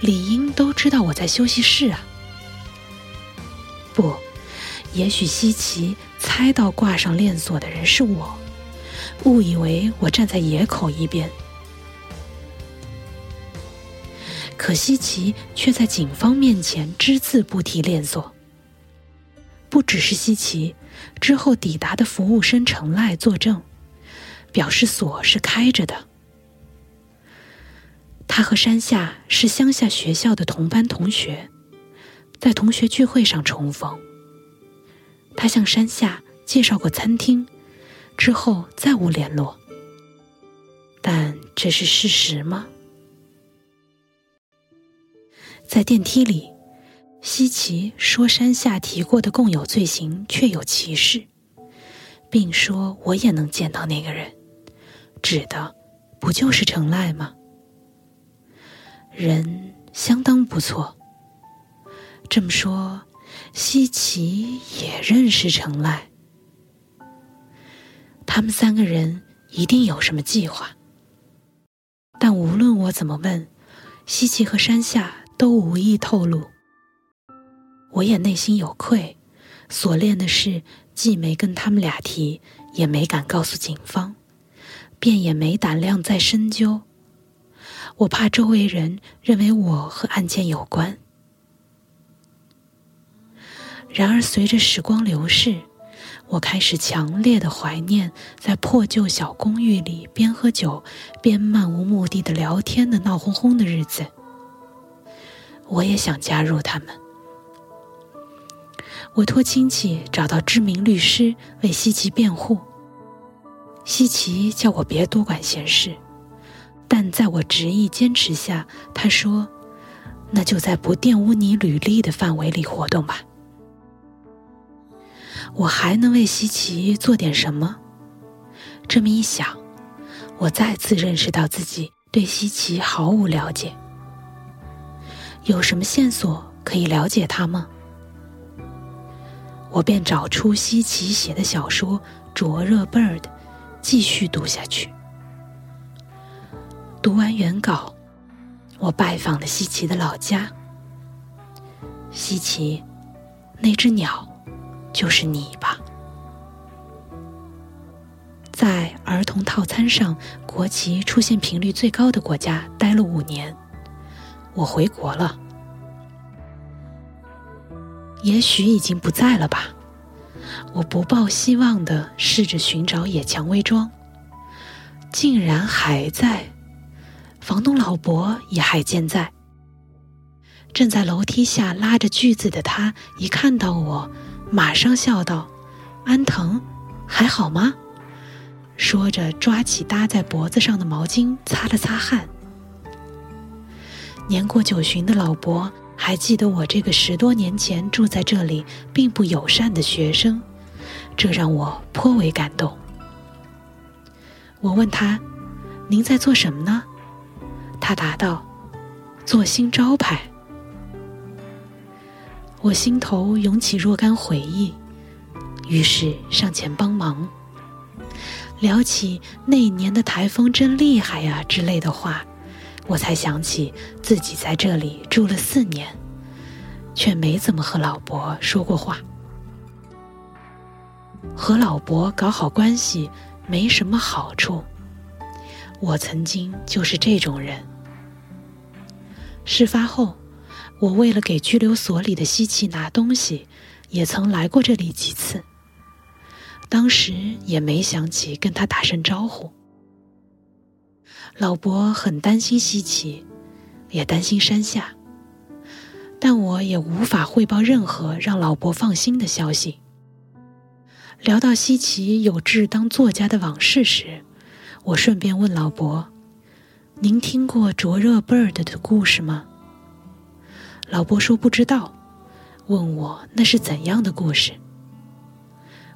理应都知道我在休息室啊。不，也许西岐猜到挂上链锁的人是我，误以为我站在野口一边。可西岐却在警方面前只字不提链锁。不只是西岐，之后抵达的服务生程赖作证，表示锁是开着的。他和山下是乡下学校的同班同学，在同学聚会上重逢。他向山下介绍过餐厅，之后再无联络。但这是事实吗？在电梯里。西奇说：“山下提过的共有罪行确有其事，并说我也能见到那个人，指的不就是成赖吗？人相当不错。这么说，西奇也认识程赖。他们三个人一定有什么计划。但无论我怎么问，西奇和山下都无意透露。”我也内心有愧，锁链的事既没跟他们俩提，也没敢告诉警方，便也没胆量再深究。我怕周围人认为我和案件有关。然而，随着时光流逝，我开始强烈的怀念在破旧小公寓里边喝酒边漫无目的的聊天的闹哄哄的日子。我也想加入他们。我托亲戚找到知名律师为西奇辩护。西奇叫我别多管闲事，但在我执意坚持下，他说：“那就在不玷污你履历的范围里活动吧。”我还能为西奇做点什么？这么一想，我再次认识到自己对西奇毫无了解。有什么线索可以了解他吗？我便找出西奇写的小说《灼热 Bird》，继续读下去。读完原稿，我拜访了西奇的老家。西奇，那只鸟，就是你吧？在儿童套餐上国旗出现频率最高的国家待了五年，我回国了。也许已经不在了吧。我不抱希望的试着寻找野蔷薇庄，竟然还在。房东老伯也还健在。正在楼梯下拉着锯子的他，一看到我，马上笑道：“安藤，还好吗？”说着，抓起搭在脖子上的毛巾擦了擦汗。年过九旬的老伯。还记得我这个十多年前住在这里并不友善的学生，这让我颇为感动。我问他：“您在做什么呢？”他答道：“做新招牌。”我心头涌起若干回忆，于是上前帮忙，聊起那年的台风真厉害呀之类的话。我才想起自己在这里住了四年，却没怎么和老伯说过话。和老伯搞好关系没什么好处，我曾经就是这种人。事发后，我为了给拘留所里的西奇拿东西，也曾来过这里几次。当时也没想起跟他打声招呼。老伯很担心西奇，也担心山下，但我也无法汇报任何让老伯放心的消息。聊到西奇有志当作家的往事时，我顺便问老伯：“您听过灼热 bird 的故事吗？”老伯说不知道，问我那是怎样的故事。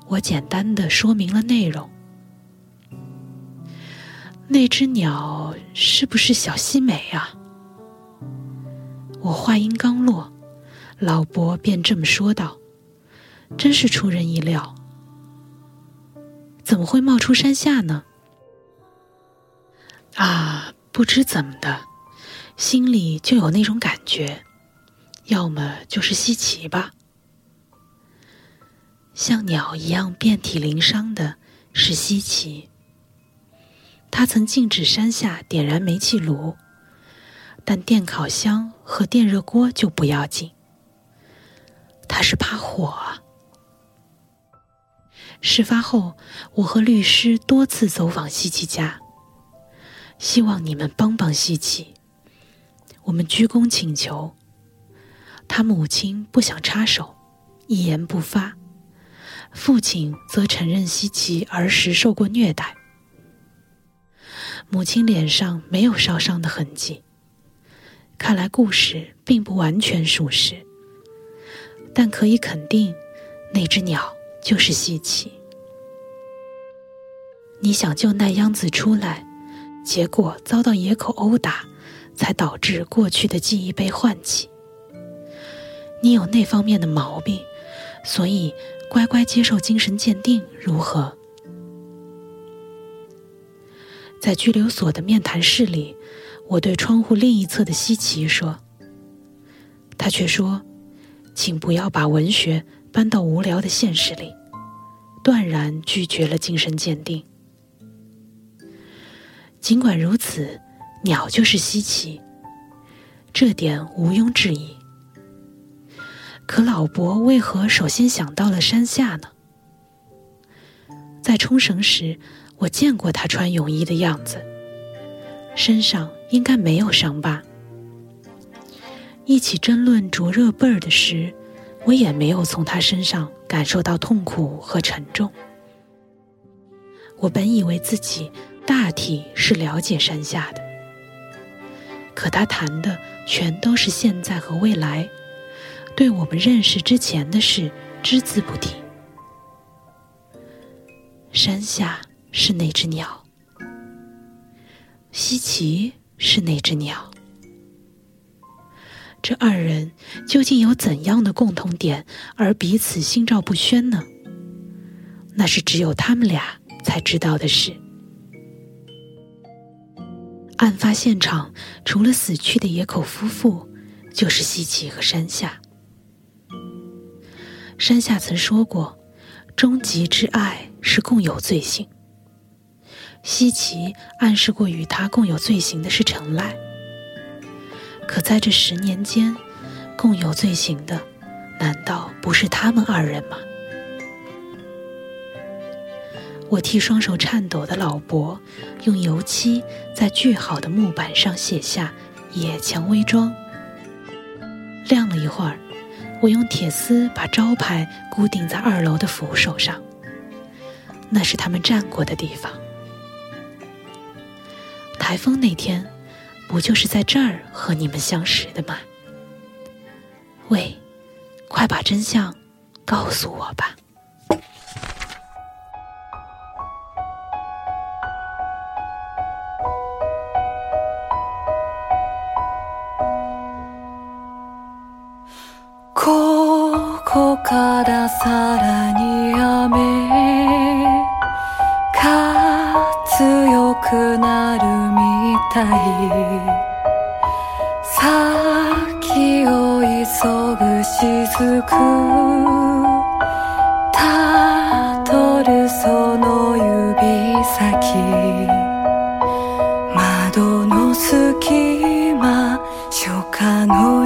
我简单的说明了内容。那只鸟是不是小西美啊？我话音刚落，老伯便这么说道：“真是出人意料。”怎么会冒出山下呢？啊，不知怎么的，心里就有那种感觉，要么就是稀奇吧。像鸟一样遍体鳞伤的是稀奇。他曾禁止山下点燃煤气炉，但电烤箱和电热锅就不要紧。他是怕火。事发后，我和律师多次走访西奇家，希望你们帮帮西奇。我们鞠躬请求，他母亲不想插手，一言不发；父亲则承认西奇儿时受过虐待。母亲脸上没有烧伤的痕迹，看来故事并不完全属实，但可以肯定，那只鸟。就是稀奇。你想救奈央子出来，结果遭到野口殴打，才导致过去的记忆被唤起。你有那方面的毛病，所以乖乖接受精神鉴定，如何？在拘留所的面谈室里，我对窗户另一侧的西奇说，他却说：“请不要把文学。”搬到无聊的现实里，断然拒绝了精神鉴定。尽管如此，鸟就是稀奇，这点毋庸置疑。可老伯为何首先想到了山下呢？在冲绳时，我见过他穿泳衣的样子，身上应该没有伤疤。一起争论灼热 bird 时。我也没有从他身上感受到痛苦和沉重。我本以为自己大体是了解山下的，可他谈的全都是现在和未来，对我们认识之前的事只字不提。山下是那只鸟，西奇是那只鸟。这二人究竟有怎样的共同点，而彼此心照不宣呢？那是只有他们俩才知道的事。案发现场除了死去的野口夫妇，就是西崎和山下。山下曾说过，终极之爱是共有罪行。西崎暗示过与他共有罪行的是成赖。可在这十年间，共有罪行的，难道不是他们二人吗？我替双手颤抖的老伯用油漆在锯好的木板上写下“野蔷薇庄”。晾了一会儿，我用铁丝把招牌固定在二楼的扶手上，那是他们站过的地方。台风那天。不就是在这儿和你们相识的吗？喂，快把真相告诉我吧！たい先を急ぐ雫たどるその指先。窓の隙間初夏の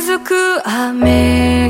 続く雨。